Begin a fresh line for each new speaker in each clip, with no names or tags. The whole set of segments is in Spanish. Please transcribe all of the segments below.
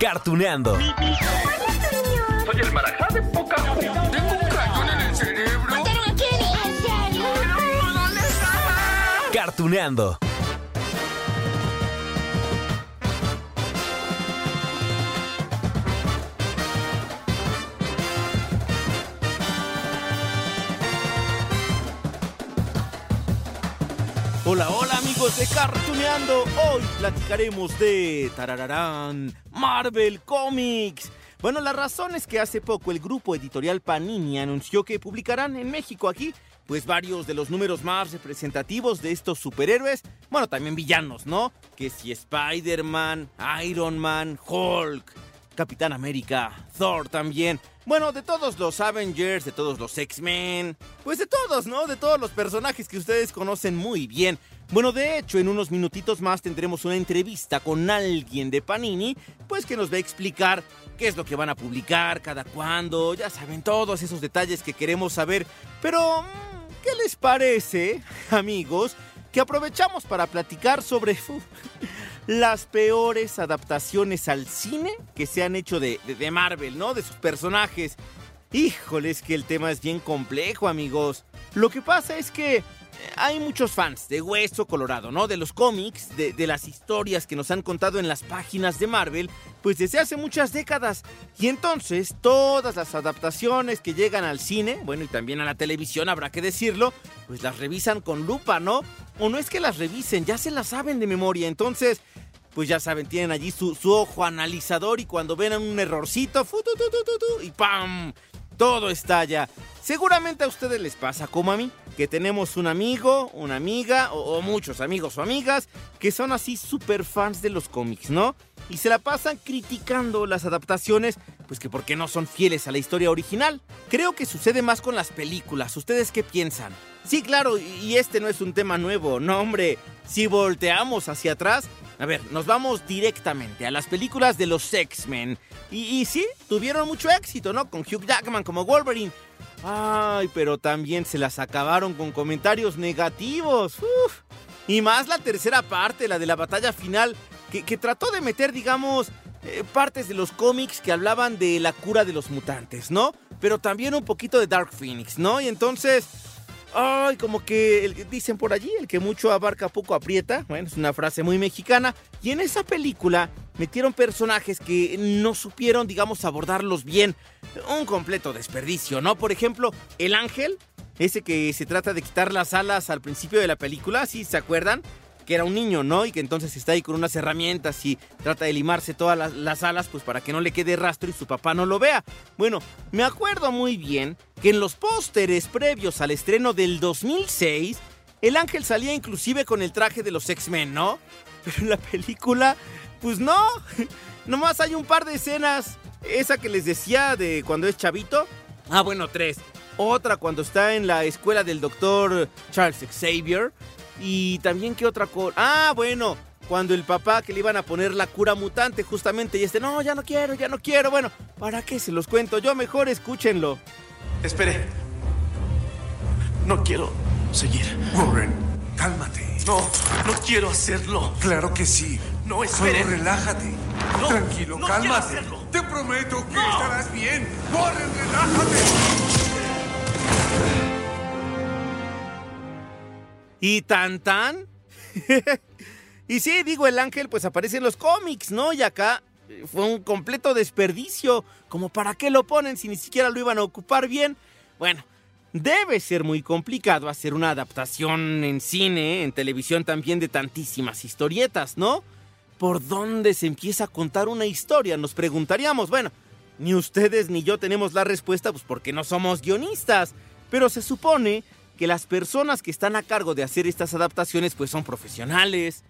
Cartuneando.
Soy el marajá de poca
Tengo un cañón en el cerebro.
¿Mataron a Kenny? ¿En serio?
¿Dónde estaba?
Cartuneando.
Hola, hola de Cartuneando. Hoy platicaremos de tarararán, Marvel Comics. Bueno, la razón es que hace poco el grupo editorial Panini anunció que publicarán en México aquí pues varios de los números más representativos de estos superhéroes, bueno, también villanos, ¿no? Que si Spider-Man, Iron Man, Hulk, Capitán América, Thor también. Bueno, de todos los Avengers, de todos los X-Men, pues de todos, ¿no? De todos los personajes que ustedes conocen muy bien. Bueno, de hecho, en unos minutitos más tendremos una entrevista con alguien de Panini, pues que nos va a explicar qué es lo que van a publicar, cada cuándo, ya saben, todos esos detalles que queremos saber. Pero, mm, ¿qué les parece, amigos? Que aprovechamos para platicar sobre las peores adaptaciones al cine que se han hecho de, de- Marvel, ¿no? De sus personajes. Híjole, es que el tema es bien complejo, amigos. Lo que pasa es que hay muchos fans de Hueso Colorado, ¿no? De los cómics, de, las historias que nos han contado en las páginas de Marvel, pues desde hace muchas décadas. Y entonces, todas las adaptaciones que llegan al cine, bueno, y también a la televisión, habrá que decirlo, pues las revisan con lupa, ¿no? O no es que las revisen, ya se las saben de memoria. Entonces, pues ya saben, tienen allí su, ojo analizador y cuando ven un errorcito, fu, y ¡pam! Todo estalla. Seguramente a ustedes les pasa como a mí, que tenemos un amigo, una amiga o, muchos amigos o amigas que son así super fans de los cómics, ¿no? Y se la pasan criticando las adaptaciones, pues que porque no son fieles a la historia original. Creo que sucede más con las películas. ¿Ustedes qué piensan? Sí, claro, y este no es un tema nuevo, no hombre. Si volteamos hacia atrás, a ver, nos vamos directamente a las películas de los X-Men. Y, y sí, tuvieron mucho éxito, ¿no? Con Hugh Jackman como Wolverine. Ay, pero también se las acabaron con comentarios negativos. Y más la tercera parte, la de la batalla final, que, que trató de meter, digamos, eh, partes de los cómics que hablaban de la cura de los mutantes, ¿no? Pero también un poquito de Dark Phoenix, ¿no? Y entonces, ay, como que dicen por allí, el que mucho abarca poco aprieta. Bueno, es una frase muy mexicana. Y en esa película metieron personajes que no supieron, digamos, abordarlos bien. Un completo desperdicio, ¿no? Por ejemplo, el ángel, ese que se trata de quitar las alas al principio de la película, ¿sí se acuerdan? Que era un niño, ¿no? Y que entonces está ahí con unas herramientas y trata de limarse todas las, las alas, pues para que no le quede rastro y su papá no lo vea. Bueno, me acuerdo muy bien que en los pósteres previos al estreno del 2006, el ángel salía inclusive con el traje de los X-Men, ¿no? Pero en la película, pues no. Nomás hay un par de escenas. Esa que les decía de cuando es chavito. Ah, bueno, tres. Otra cuando está en la escuela del doctor Charles Xavier. Y también qué otra cosa. Ah, bueno. Cuando el papá que le iban a poner la cura mutante justamente y este, no, ya no quiero, ya no quiero. Bueno, ¿para qué se los cuento? Yo mejor escúchenlo.
Espere. No quiero seguir.
Warren, cálmate.
No, no quiero hacerlo.
Claro que sí.
No,
Solo
espere.
relájate.
No,
Tranquilo,
no quiero
cálmate.
hacerlo.
Te prometo que
No.
estarás bien. Warren, relájate.
¿Y tan tan? y sí, digo, el ángel pues aparece en los cómics, ¿no? Y acá eh, fue un completo desperdicio. Como para qué lo ponen si ni siquiera lo iban a ocupar bien. Bueno, debe ser muy complicado hacer una adaptación en cine, en televisión también de tantísimas historietas, ¿no? ¿Por dónde se empieza a contar una historia? Nos preguntaríamos. Bueno, ni ustedes ni yo tenemos la respuesta, pues porque no somos guionistas. Pero se supone que las personas que están a cargo de hacer estas adaptaciones pues son profesionales.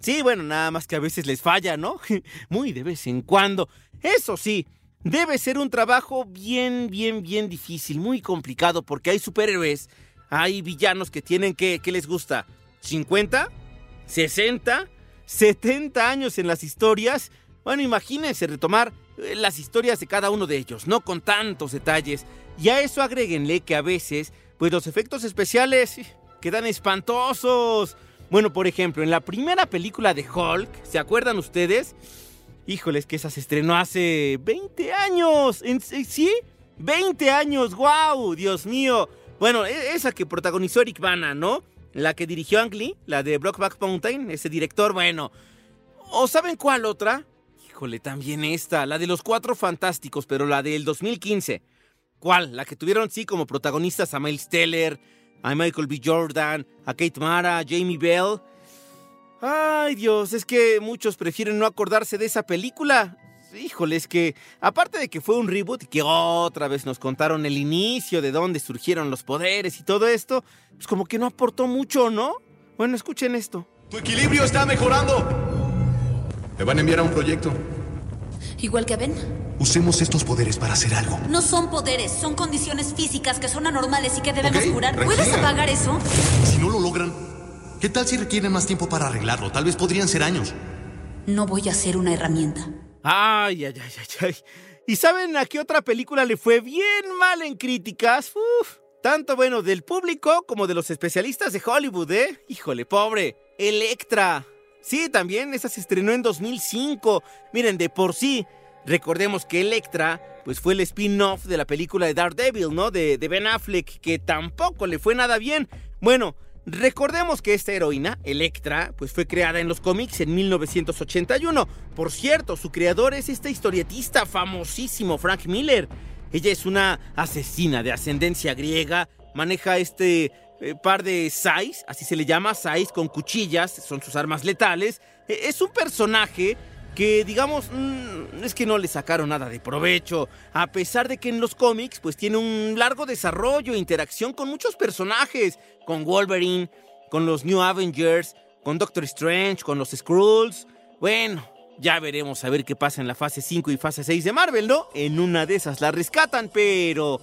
Sí, bueno, nada más que a veces les falla, ¿no? Muy de vez en cuando. Eso sí, debe ser un trabajo bien, bien, bien difícil, muy complicado, porque hay superhéroes, hay villanos que tienen que, ¿qué les gusta? ¿50? ¿60? ¿70 años en las historias? Bueno, imagínense retomar eh, las historias de cada uno de ellos, no con tantos detalles. Y a eso agréguenle que a veces, pues los efectos especiales quedan espantosos. Bueno, por ejemplo, en la primera película de Hulk, ¿se acuerdan ustedes? Híjoles, que esa se estrenó hace 20 años. ¿En, ¿Sí? 20 años, wow, Dios mío. Bueno, e, esa que protagonizó Eric Bana, ¿no? La que dirigió Ang Lee, la de Brockback Mountain, ese director, bueno. ¿O saben cuál otra? Híjole, también esta, la de los Cuatro Fantásticos, pero la del 2015. ¿Cuál? La que tuvieron, sí, como protagonistas a Miles Teller, a Michael B. Jordan, a Kate Mara, a Jamie Bell. Ay Dios, es que muchos prefieren no acordarse de esa película. Híjole, es que aparte de que fue un reboot y que otra vez nos contaron el inicio de dónde surgieron los poderes y todo esto, pues como que no aportó mucho, ¿no? Bueno, escuchen esto.
Tu equilibrio está mejorando.
Te van a enviar a un proyecto.
Igual que Ben.
Usemos estos poderes para hacer algo.
No son poderes, son condiciones físicas que son anormales y que debemos
Ok,
curar.
tranquila.
¿Puedes apagar eso?
Si no lo logran, ¿qué tal si requieren más tiempo para arreglarlo? Tal vez podrían ser años.
No voy a ser una herramienta.
Ay, ay, ay, ay, ay. ¿Y saben a qué otra película le fue bien mal en críticas? Uf, tanto bueno del público como de los especialistas de Hollywood, ¿eh? Híjole, pobre. Electra. Sí, también, esa se estrenó en 2005. Miren, de por sí, recordemos que Electra, pues fue el spin-off de la película de Daredevil, ¿no? De, Ben Affleck, que tampoco le fue nada bien. Bueno, recordemos que esta heroína, Electra, pues fue creada en los cómics en 1981. Por cierto, su creador es este historietista famosísimo, Frank Miller. Ella es una asesina de ascendencia griega, maneja este eh, par de sais, así se le llama, sais con cuchillas, son sus armas letales. Eh, es un personaje que digamos mm, es que no le sacaron nada de provecho, a pesar de que en los cómics pues tiene un largo desarrollo e interacción con muchos personajes, con Wolverine, con los New Avengers, con Doctor Strange, con los Skrulls. Bueno, ya veremos a ver qué pasa en la fase 5 y fase 6 de Marvel, ¿no? En una de esas la rescatan, pero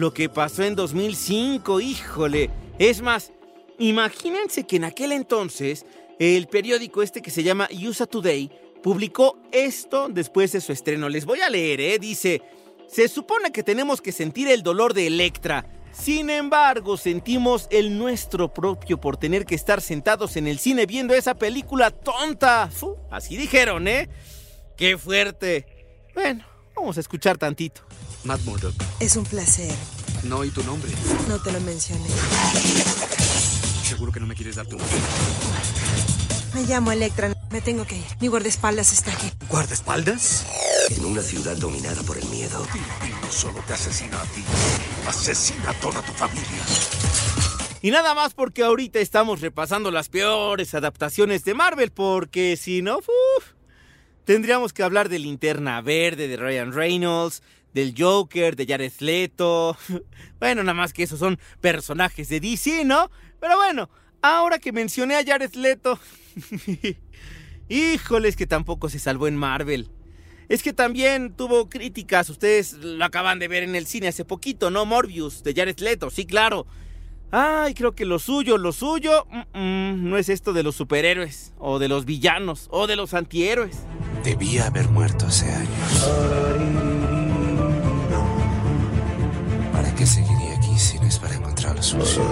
lo que pasó en 2005, híjole. Es más, imagínense que en aquel entonces el periódico este que se llama USA Today publicó esto después de su estreno. Les voy a leer, ¿eh? Dice, se supone que tenemos que sentir el dolor de Electra. Sin embargo, sentimos el nuestro propio por tener que estar sentados en el cine viendo esa película tonta. Así dijeron, ¿eh? Qué fuerte. Bueno, vamos a escuchar tantito.
Matt Murdock.
Es un placer.
No, ¿y tu nombre?
No te lo mencioné.
Seguro que no me quieres dar tu nombre.
Me llamo Electra. Me tengo que ir. Mi guardaespaldas está aquí.
¿Guardaespaldas?
En una ciudad dominada por el miedo.
No solo te asesina a ti, asesina a toda tu familia.
Y nada más porque ahorita estamos repasando las peores adaptaciones de Marvel, porque si no, uf, tendríamos que hablar de Linterna Verde, de Ryan Reynolds, del Joker, de Jared Leto. Bueno, nada más que esos son personajes de DC, ¿no? Pero bueno, ahora que mencioné a Jared Leto, híjoles que tampoco se salvó en Marvel. Es que también tuvo críticas, ustedes lo acaban de ver en el cine hace poquito, ¿no? Morbius, de Jared Leto, sí, claro. Ay, creo que lo suyo, lo suyo, no es esto de los superhéroes, o de los villanos, o de los antihéroes.
Debía haber muerto hace años. ¿Para qué seguiría aquí si no es para encontrar la solución?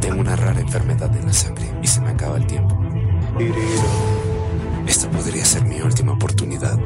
Tengo una rara enfermedad en la sangre y se me acaba el tiempo. Esta podría ser mi última oportunidad.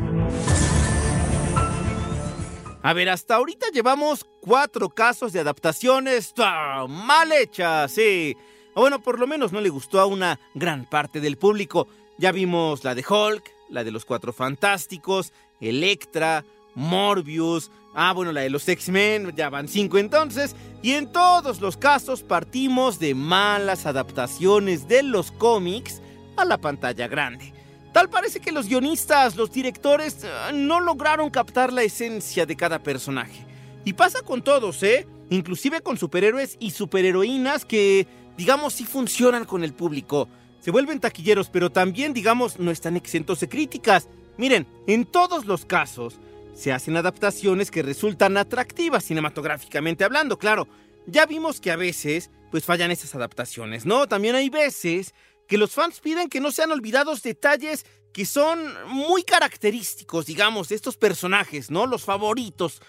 A ver, hasta ahorita llevamos cuatro casos de adaptaciones ¡ah! mal hechas, sí. Bueno, por lo menos no le gustó a una gran parte del público. Ya vimos la de Hulk, la de los Cuatro Fantásticos, Electra, Morbius, ah, bueno, la de los X-Men, ya van cinco entonces. Y en todos los casos partimos de malas adaptaciones de los cómics a la pantalla grande. Tal parece que los guionistas, los directores, eh, no lograron captar la esencia de cada personaje. Y pasa con todos, ¿eh? inclusive con superhéroes y superheroínas que, digamos, sí funcionan con el público. Se vuelven taquilleros, pero también, digamos, no están exentos de críticas. Miren, en todos los casos se hacen adaptaciones que resultan atractivas cinematográficamente hablando, claro. Ya vimos que a veces, pues fallan esas adaptaciones, ¿no? También hay veces que los fans piden que no sean olvidados detalles que son muy característicos, digamos, de estos personajes, ¿no? Los favoritos,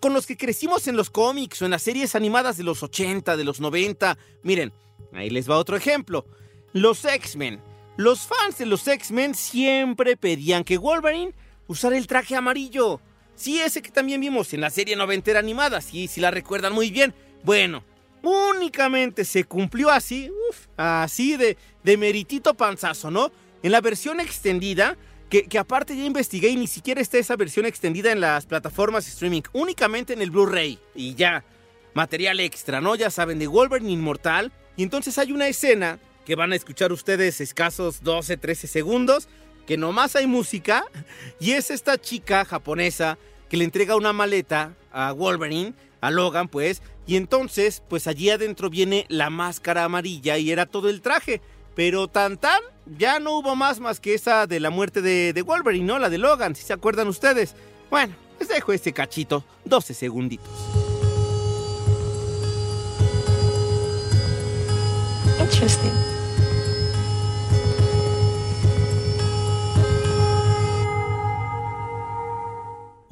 con los que crecimos en los cómics o en las series animadas de los 80, de los 90. Miren, ahí les va otro ejemplo. Los X-Men. Los fans de los X-Men siempre pedían que Wolverine usara el traje amarillo. Sí, ese que también vimos en la serie noventera animada, sí, si la recuerdan muy bien. Bueno, únicamente se cumplió así, uf, así de, de meritito panzazo, ¿no? En la versión extendida, que, que, aparte ya investigué y ni siquiera está esa versión extendida en las plataformas streaming, únicamente en el Blu-ray. Y ya, material extra, ¿no? Ya saben, de Wolverine Inmortal. Y entonces hay una escena que van a escuchar ustedes escasos 12, 13 segundos, que nomás hay música. Y es esta chica japonesa que le entrega una maleta a Wolverine, a Logan, pues. Y entonces, pues allí adentro viene la máscara amarilla y era todo el traje. Pero tan tan, ya no hubo más más que esa de la muerte de, de Wolverine, ¿no? La de Logan, si se acuerdan ustedes. Bueno, les dejo este cachito, 12 segunditos.
Interesting.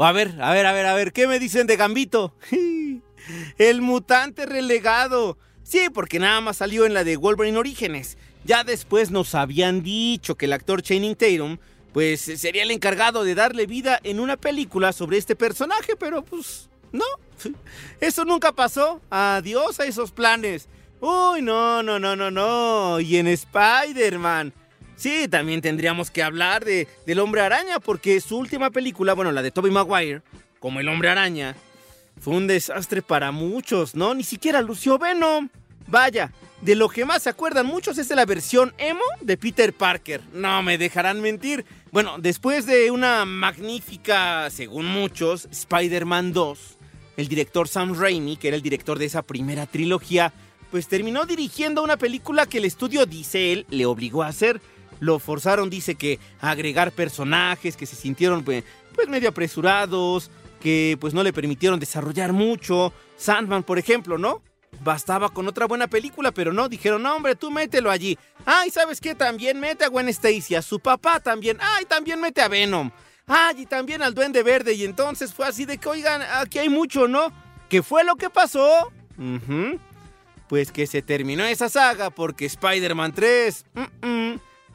A ver, a ver, a ver, a ver, ¿qué me dicen de Gambito? El mutante relegado. Sí, porque nada más salió en la de Wolverine Orígenes. Ya después nos habían dicho que el actor Channing Tatum pues sería el encargado de darle vida en una película sobre este personaje, pero pues no. Eso nunca pasó. Adiós a esos planes. Uy, no, no, no, no, no. Y en Spider-Man. Sí, también tendríamos que hablar de, del hombre araña, porque su última película, bueno, la de Tobey Maguire, como el hombre araña, fue un desastre para muchos, ¿no? Ni siquiera lució Venom. Vaya, de lo que más se acuerdan muchos es de la versión emo de Peter Parker. No me dejarán mentir. Bueno, después de una magnífica, según muchos, Spider-Man 2, el director Sam Raimi, que era el director de esa primera trilogía, pues terminó dirigiendo una película que el estudio, dice él, le obligó a hacer. Lo forzaron, dice que, a agregar personajes que se sintieron pues, pues medio apresurados, que pues no le permitieron desarrollar mucho. Sandman, por ejemplo, ¿no? Bastaba con otra buena película, pero no, dijeron, no, hombre, tú mételo allí. Ay, ¿sabes qué? También mete a Gwen Stacy, a su papá también. Ay, también mete a Venom. Ay, y también al Duende Verde. Y entonces fue así de que, oigan, aquí hay mucho, ¿no? ¿Qué fue lo que pasó? Pues que se terminó esa saga porque Spider-Man 3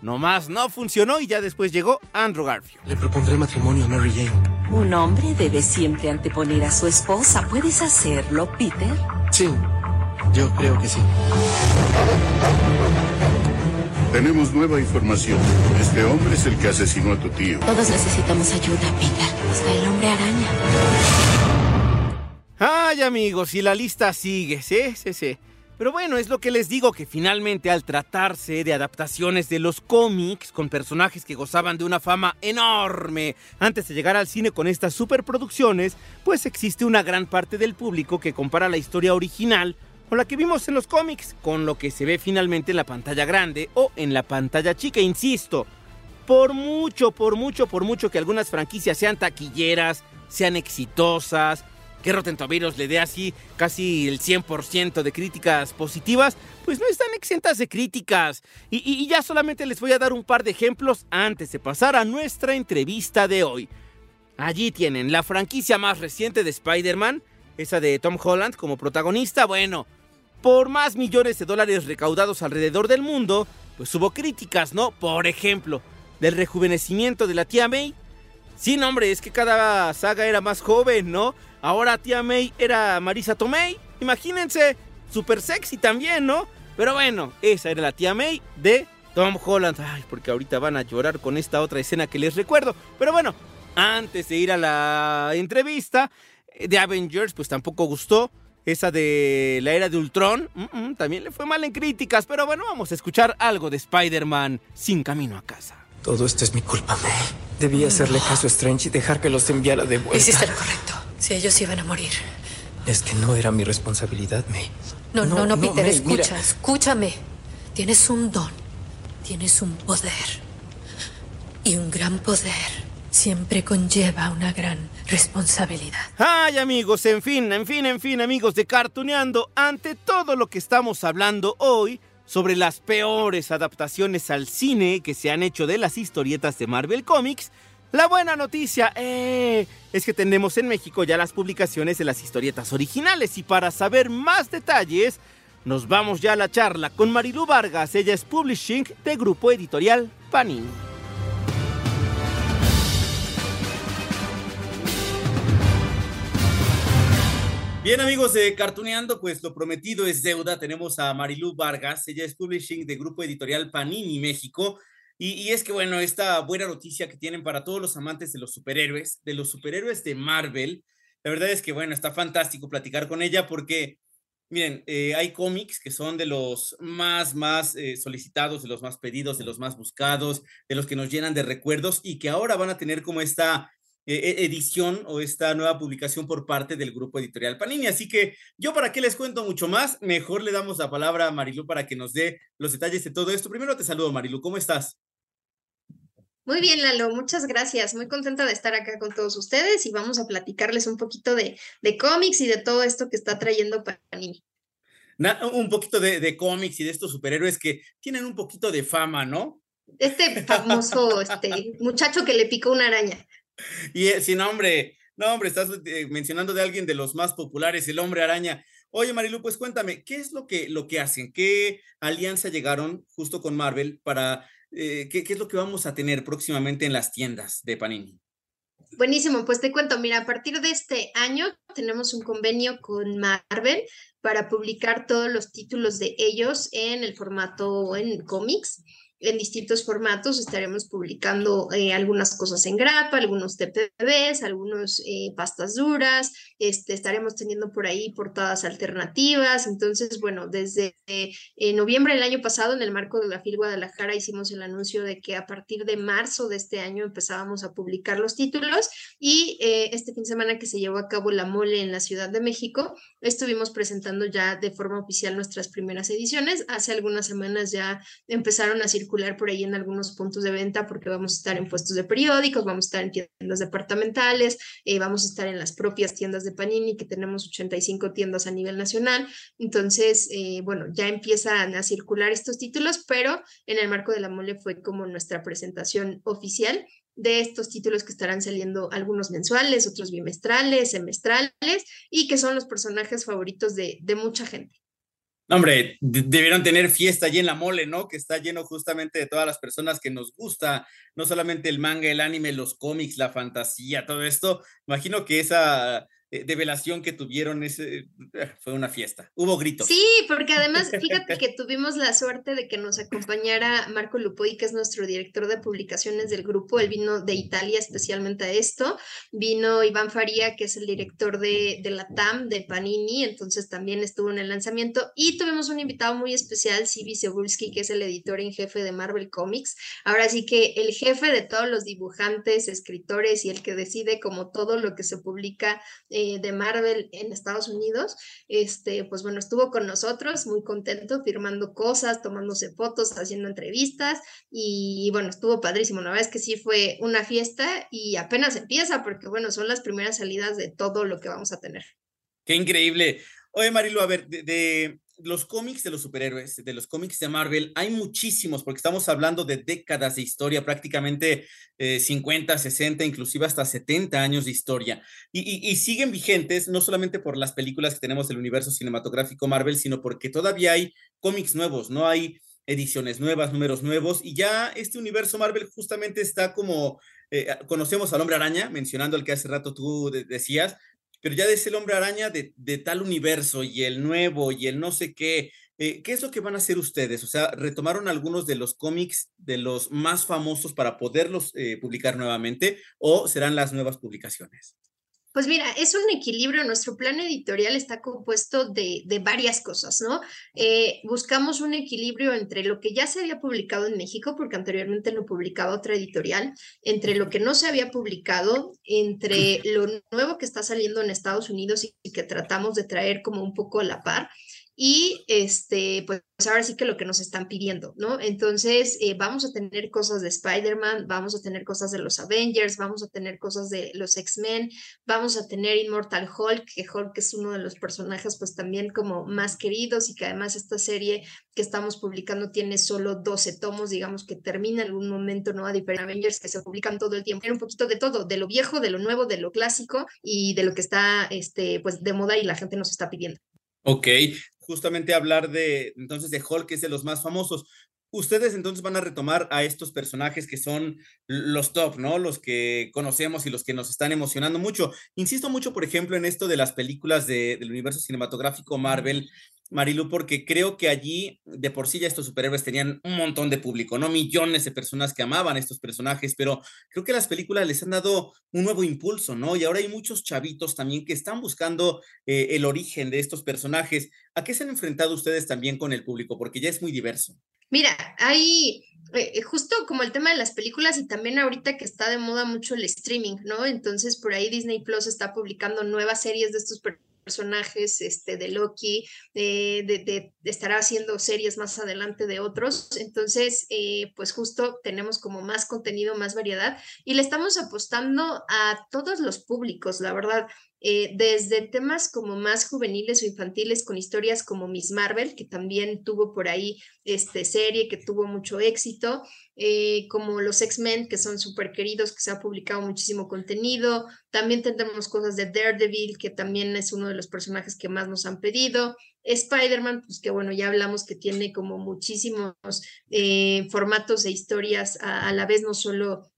nomás no funcionó y ya después llegó Andrew Garfield.
Le propondré matrimonio a Mary Jane.
Un hombre debe siempre anteponer a su esposa. ¿Puedes hacerlo, Peter?
Sí, yo creo que sí.
Tenemos nueva información. Este hombre es el que asesinó a tu tío.
Todos necesitamos ayuda, Peter. Hasta el hombre araña.
Ay, amigos, y la lista sigue, sí, sí, sí. Pero bueno, es lo que les digo, que finalmente al tratarse de adaptaciones de los cómics con personajes que gozaban de una fama enorme antes de llegar al cine con estas superproducciones, pues existe una gran parte del público que compara la historia original con la que vimos en los cómics, con lo que se ve finalmente en la pantalla grande o en la pantalla chica, insisto. Por mucho, por mucho, por mucho que algunas franquicias sean taquilleras, sean exitosas, que Rotten Tomatoes le dé así casi el 100% de críticas positivas, pues no están exentas de críticas. Y, y, ya solamente les voy a dar un par de ejemplos antes de pasar a nuestra entrevista de hoy. Allí tienen la franquicia más reciente de Spider-Man, esa de Tom Holland como protagonista. Bueno, por más millones de dólares recaudados alrededor del mundo, pues hubo críticas, ¿no? Por ejemplo, del rejuvenecimiento de la tía May. Sí, no, hombre, es que cada saga era más joven, ¿no? Ahora tía May era Marisa Tomei. Imagínense, súper sexy también, ¿no? Pero bueno, esa era la tía May de Tom Holland. Ay, porque ahorita van a llorar con esta otra escena que les recuerdo. Pero bueno, antes de ir a la entrevista de Avengers, pues tampoco gustó. Esa de la era de Ultron, mm -mm, también le fue mal en críticas. Pero bueno, vamos a escuchar algo de Spider-Man sin camino a casa.
Todo esto es mi culpa, May. Debí hacerle caso a Strange y dejar que los enviara de vuelta.
Hiciste lo correcto. Si ellos iban a morir,
Es que no era mi responsabilidad, May.
No, no, no, Peter, escucha, escúchame. Tienes un don, tienes un poder. Y un gran poder siempre conlleva una gran responsabilidad.
Ay, amigos, en fin, en fin, en fin, amigos de Cartuneando, ante todo lo que estamos hablando hoy sobre las peores adaptaciones al cine que se han hecho de las historietas de Marvel Comics, la buena noticia eh, es que tenemos en México ya las publicaciones de las historietas originales y para saber más detalles, nos vamos ya a la charla con Marilu Vargas, ella es Publishing de Grupo Editorial Panini. Bien amigos de Cartuneando, pues lo prometido es deuda. Tenemos a Marilu Vargas, ella es Publishing de Grupo Editorial Panini México. Y, es que, bueno, esta buena noticia que tienen para todos los amantes de los superhéroes, de los superhéroes de Marvel, la verdad es que, bueno, está fantástico platicar con ella porque, miren, eh, hay cómics que son de los más, más eh, solicitados, de los más pedidos, de los más buscados, de los que nos llenan de recuerdos y que ahora van a tener como esta eh, edición o esta nueva publicación por parte del grupo editorial Panini. Así que yo para qué les cuento mucho más, mejor le damos la palabra a Marilu para que nos dé los detalles de todo esto. Primero te saludo, Marilu, ¿cómo estás?
Muy bien, Lalo, muchas gracias. Muy contenta de estar acá con todos ustedes y vamos a platicarles un poquito de, de cómics y de todo esto que está trayendo Panini.
un poquito de, de cómics y de estos superhéroes que tienen un poquito de fama, ¿no?
Este famoso este, muchacho que le picó una araña.
Y eh, sin nombre, no, hombre, estás eh, mencionando de alguien de los más populares, el hombre araña. Oye, Marilu, pues cuéntame, ¿qué es lo que, lo que hacen? ¿Qué alianza llegaron justo con Marvel para eh, ¿qué, es lo que vamos a tener próximamente en las tiendas de Panini?
Buenísimo, pues te cuento, mira, a partir de este año tenemos un convenio con Marvel para publicar todos los títulos de ellos en el formato en cómics en distintos formatos. Estaremos publicando eh, algunas cosas en grapa, algunos TPBs, algunos eh, pastas duras. Este, estaremos teniendo por ahí portadas alternativas. Entonces, bueno, desde eh, noviembre del año pasado, en el marco de la FIL Guadalajara, hicimos el anuncio de que a partir de marzo de este año empezábamos a publicar los títulos. Y este fin de semana que se llevó a cabo la mole en la Ciudad de México, estuvimos presentando ya de forma oficial nuestras primeras ediciones. Hace algunas semanas ya empezaron a circular por ahí en algunos puntos de venta porque vamos a estar en puestos de periódicos, vamos a estar en tiendas departamentales, eh, vamos a estar en las propias tiendas de Panini, que tenemos 85 tiendas a nivel nacional. Entonces, eh, bueno, ya empiezan a circular estos títulos, pero en el marco de la mole fue como nuestra presentación oficial de estos títulos que estarán saliendo algunos mensuales, otros bimestrales, semestrales y que son los personajes favoritos de, de mucha gente
hombre, debieron tener fiesta allí en la mole, ¿no? Que está lleno justamente de todas las personas que nos gusta, no solamente el manga, el anime, los cómics, la fantasía, todo esto. Imagino que esa eh, de velación que tuvieron ese, eh, fue una fiesta. Hubo gritos.
Sí, porque además, fíjate que tuvimos la suerte de que nos acompañara Marco Lupoi, que es nuestro director de publicaciones del grupo. Él vino de Italia especialmente a esto. Vino Iván Faría, que es el director de, de la TAM, de Panini, entonces también estuvo en el lanzamiento. Y tuvimos un invitado muy especial, Sibi Cebulski, que es el editor en jefe de Marvel Comics. Ahora sí que el jefe de todos los dibujantes, escritores y el que decide como todo lo que se publica. Eh, de Marvel en Estados Unidos, este, pues bueno, estuvo con nosotros, muy contento, firmando cosas, tomándose fotos, haciendo entrevistas y bueno, estuvo padrísimo. La verdad es que sí fue una fiesta y apenas empieza porque bueno, son las primeras salidas de todo lo que vamos a tener.
Qué increíble. Oye, Marilo, a ver, de, los cómics de los superhéroes, de los cómics de Marvel, hay muchísimos, porque estamos hablando de décadas de historia, prácticamente 50, eh, 60, inclusive hasta 70 años de historia. Y, siguen vigentes, no solamente por las películas que tenemos del universo cinematográfico Marvel, sino porque todavía hay cómics nuevos, no hay ediciones nuevas, números nuevos, y ya este universo Marvel justamente está como, eh, conocemos al hombre araña, mencionando el que hace rato tú decías, pero ya de ese hombre araña de, tal universo y el nuevo y el no sé qué, eh, ¿qué es lo que van a hacer ustedes? O sea, ¿retomaron algunos de los cómics de los más famosos para poderlos eh, publicar nuevamente o serán las nuevas publicaciones?
Pues mira, es un equilibrio. Nuestro plan editorial está compuesto de, varias cosas, ¿no? Eh, buscamos un equilibrio entre lo que ya se había publicado en México, porque anteriormente lo publicaba otra editorial, entre lo que no se había publicado, entre lo nuevo que está saliendo en Estados Unidos y que tratamos de traer como un poco a la par y este, pues ahora sí que lo que nos están pidiendo, ¿no? Entonces, eh, vamos a tener cosas de Spider-Man, vamos a tener cosas de los Avengers, vamos a tener cosas de los X-Men, vamos a tener Immortal Hulk, que Hulk es uno de los personajes pues también como más queridos y que además esta serie que estamos publicando tiene solo 12 tomos, digamos que termina en algún momento, ¿no? A diferentes Avengers que se publican todo el tiempo, un poquito de todo, de lo viejo, de lo nuevo, de lo clásico y de lo que está, este, pues de moda y la gente nos está pidiendo.
Ok, justamente hablar de entonces de Hulk, que es de los más famosos. Ustedes entonces van a retomar a estos personajes que son los top, ¿no? Los que conocemos y los que nos están emocionando mucho. Insisto mucho, por ejemplo, en esto de las películas de, del universo cinematográfico Marvel, Marilu, porque creo que allí de por sí ya estos superhéroes tenían un montón de público, no millones de personas que amaban estos personajes, pero creo que las películas les han dado un nuevo impulso, ¿no? Y ahora hay muchos chavitos también que están buscando eh, el origen de estos personajes. ¿A qué se han enfrentado ustedes también con el público? Porque ya es muy diverso.
Mira, hay eh, justo como el tema de las películas y también ahorita que está de moda mucho el streaming, ¿no? Entonces por ahí Disney Plus está publicando nuevas series de estos personajes personajes este, de Loki, de, de, estará haciendo series más adelante de otros. Entonces, eh, pues justo tenemos como más contenido, más variedad y le estamos apostando a todos los públicos, la verdad. Eh, desde temas como más juveniles o infantiles con historias como Miss Marvel, que también tuvo por ahí este, serie que tuvo mucho éxito, eh, como los X-Men, que son súper queridos, que se ha publicado muchísimo contenido. También tendremos cosas de Daredevil, que también es uno de los personajes que más nos han pedido. Spider-Man, pues que bueno, ya hablamos que tiene como muchísimos eh, formatos e historias a, a la vez, no solo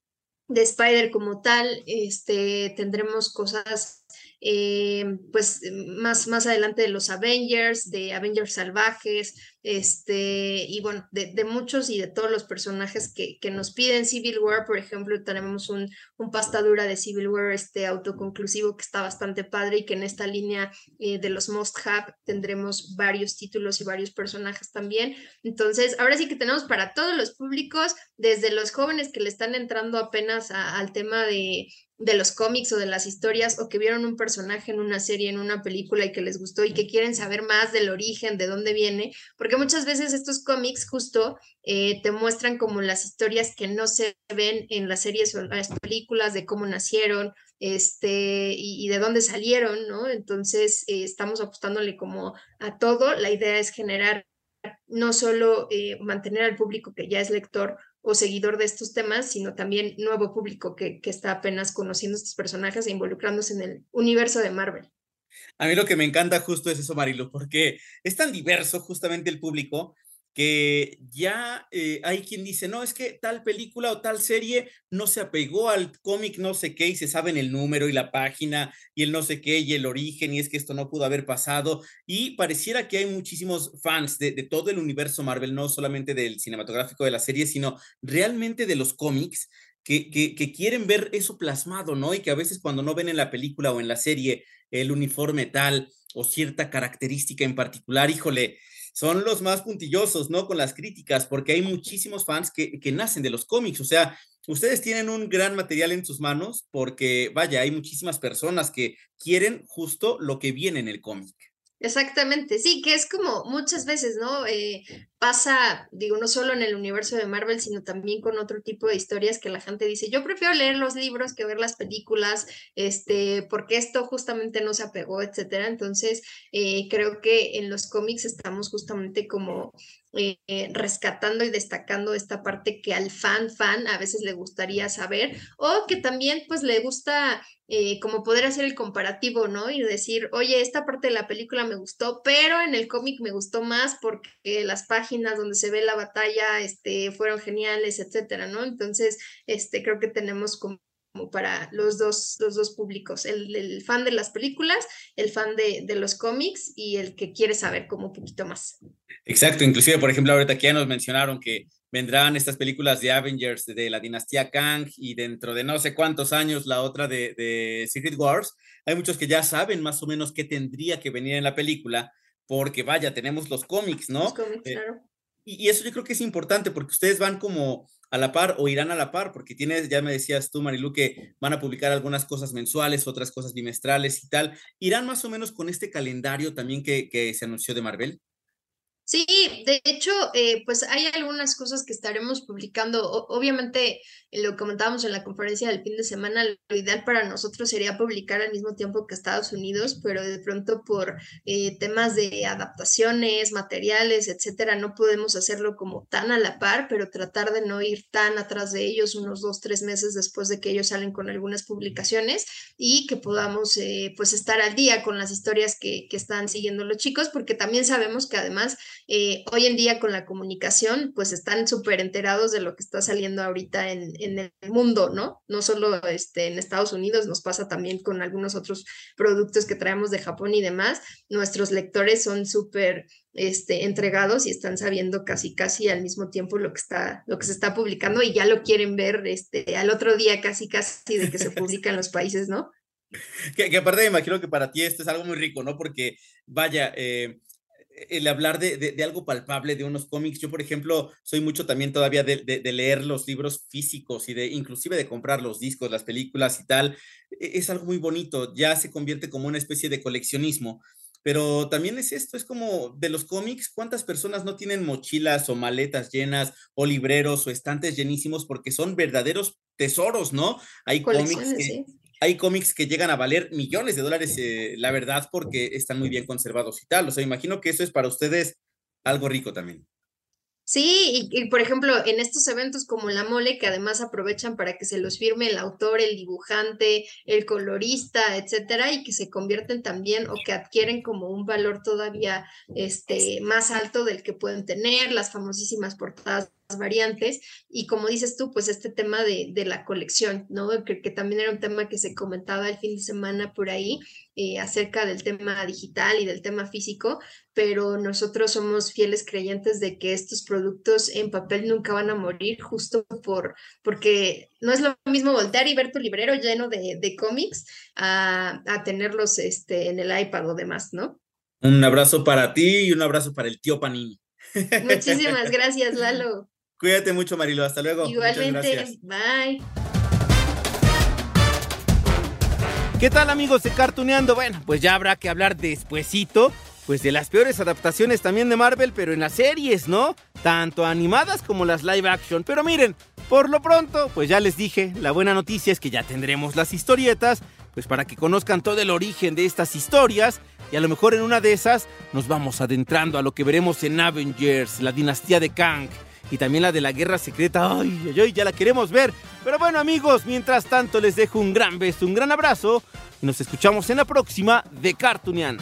de Spider como tal, este, tendremos cosas eh, pues más, más adelante de los Avengers, de Avengers Salvajes, este, y bueno, de, muchos y de todos los personajes que, que, nos piden Civil War, por ejemplo, tenemos un, un pastadura de Civil War este autoconclusivo que está bastante padre y que en esta línea eh, de los Most Have tendremos varios títulos y varios personajes también. Entonces, ahora sí que tenemos para todos los públicos, desde los jóvenes que le están entrando apenas al tema de, de los cómics o de las historias o que vieron un personaje en una serie, en una película y que les gustó y que quieren saber más del origen, de dónde viene, porque muchas veces estos cómics justo eh, te muestran como las historias que no se ven en las series o las películas, de cómo nacieron, este, y, de dónde salieron, ¿no? Entonces, eh, estamos apostándole como a todo. La idea es generar no solo eh, mantener al público que ya es lector o seguidor de estos temas, sino también nuevo público que, que está apenas conociendo estos personajes e involucrándose en el universo de Marvel.
A mí lo que me encanta justo es eso, Marilu, porque es tan diverso justamente el público que ya eh, hay quien dice, no, es que tal película o tal serie no se apegó al cómic no sé qué y se saben el número y la página y el no sé qué y el origen y es que esto no pudo haber pasado y pareciera que hay muchísimos fans de, todo el universo Marvel, no solamente del cinematográfico de la serie, sino realmente de los cómics. Que, que, que quieren ver eso plasmado, ¿no? Y que a veces cuando no ven en la película o en la serie el uniforme tal o cierta característica en particular, híjole, son los más puntillosos, ¿no? Con las críticas, porque hay muchísimos fans que, que nacen de los cómics, o sea, ustedes tienen un gran material en sus manos porque, vaya, hay muchísimas personas que quieren justo lo que viene en el cómic.
Exactamente, sí, que es como muchas veces, ¿no? Eh, pasa, digo, no solo en el universo de Marvel, sino también con otro tipo de historias que la gente dice, yo prefiero leer los libros que ver las películas, este, porque esto justamente no se apegó, etcétera. Entonces, eh, creo que en los cómics estamos justamente como eh, rescatando y destacando esta parte que al fan fan a veces le gustaría saber o que también pues le gusta eh, como poder hacer el comparativo, ¿no? Y decir, oye, esta parte de la película me gustó, pero en el cómic me gustó más porque las páginas donde se ve la batalla este, fueron geniales, etcétera, ¿no? Entonces, este, creo que tenemos como para los dos, los dos públicos, el, el, fan de las películas, el fan de, de, los cómics y el que quiere saber como un poquito más.
Exacto, inclusive, por ejemplo, ahorita que ya nos mencionaron que vendrán estas películas de Avengers de la dinastía Kang y dentro de no sé cuántos años la otra de, de Secret Wars, hay muchos que ya saben más o menos qué tendría que venir en la película, porque vaya, tenemos los cómics, ¿no?
Los cómics, eh, claro.
Y, eso yo creo que es importante porque ustedes van como a la par o irán a la par, porque tienes, ya me decías tú, Marilu, que van a publicar algunas cosas mensuales, otras cosas bimestrales y tal. ¿Irán más o menos con este calendario también que, que se anunció de Marvel?
Sí, de hecho, eh, pues hay algunas cosas que estaremos publicando. Obviamente, lo comentábamos en la conferencia del fin de semana, lo ideal para nosotros sería publicar al mismo tiempo que Estados Unidos, pero de pronto por eh, temas de adaptaciones, materiales, etcétera, no podemos hacerlo como tan a la par, pero tratar de no ir tan atrás de ellos unos dos, tres meses después de que ellos salen con algunas publicaciones y que podamos eh, pues estar al día con las historias que, que están siguiendo los chicos, porque también sabemos que además eh, hoy en día con la comunicación, pues están súper enterados de lo que está saliendo ahorita en, en, el mundo, ¿no? No solo este, en Estados Unidos, nos pasa también con algunos otros productos que traemos de Japón y demás. Nuestros lectores son súper este, entregados y están sabiendo casi, casi al mismo tiempo lo que, está, lo que se está publicando y ya lo quieren ver este, al otro día casi, casi de que se publica en los países, ¿no?
Que, que, aparte me imagino que para ti esto es algo muy rico, ¿no? Porque, vaya, eh, el hablar de, de, de, algo palpable, de unos cómics. Yo, por ejemplo, soy mucho también todavía de, de, leer los libros físicos y de inclusive de comprar los discos, las películas y tal. E, es algo muy bonito, ya se convierte como una especie de coleccionismo. Pero también es esto, es como de los cómics, ¿cuántas personas no tienen mochilas o maletas llenas o libreros o estantes llenísimos porque son verdaderos tesoros, ¿no? Hay cómics que, sí hay cómics que llegan a valer millones de dólares, eh, la verdad, porque están muy bien conservados y tal. O sea, imagino que eso es para ustedes algo rico también.
Sí, y, y, por ejemplo, en estos eventos como la mole, que además aprovechan para que se los firme el autor, el dibujante, el colorista, etcétera, y que se convierten también o que adquieren como un valor todavía este, más alto del que pueden tener, las famosísimas portadas variantes y como dices tú, pues este tema de, de la colección, ¿no? Que, que, también era un tema que se comentaba el fin de semana por ahí eh, acerca del tema digital y del tema físico, pero nosotros somos fieles creyentes de que estos productos en papel nunca van a morir justo por, porque no es lo mismo voltear y ver tu librero lleno de, de cómics a, a tenerlos este, en el iPad o demás, ¿no?
Un abrazo para ti y un abrazo para el tío Panini.
Muchísimas gracias, Lalo.
Cuídate mucho, Marilo. Hasta luego.
Igualmente. Bye.
¿Qué tal, amigos de Cartuneando? Bueno, pues ya habrá que hablar despuesito, pues de las peores adaptaciones también de Marvel, pero en las series, ¿no? Tanto animadas como las live action. Pero miren, por lo pronto, pues ya les dije, la buena noticia es que ya tendremos las historietas, pues para que conozcan todo el origen de estas historias y a lo mejor en una de esas nos vamos adentrando a lo que veremos en Avengers, la dinastía de Kang y también la de la guerra secreta. Ay, ay, ay, ya la queremos ver. Pero bueno, amigos, mientras tanto les dejo un gran beso, un gran abrazo y nos escuchamos en la próxima de Cartunian.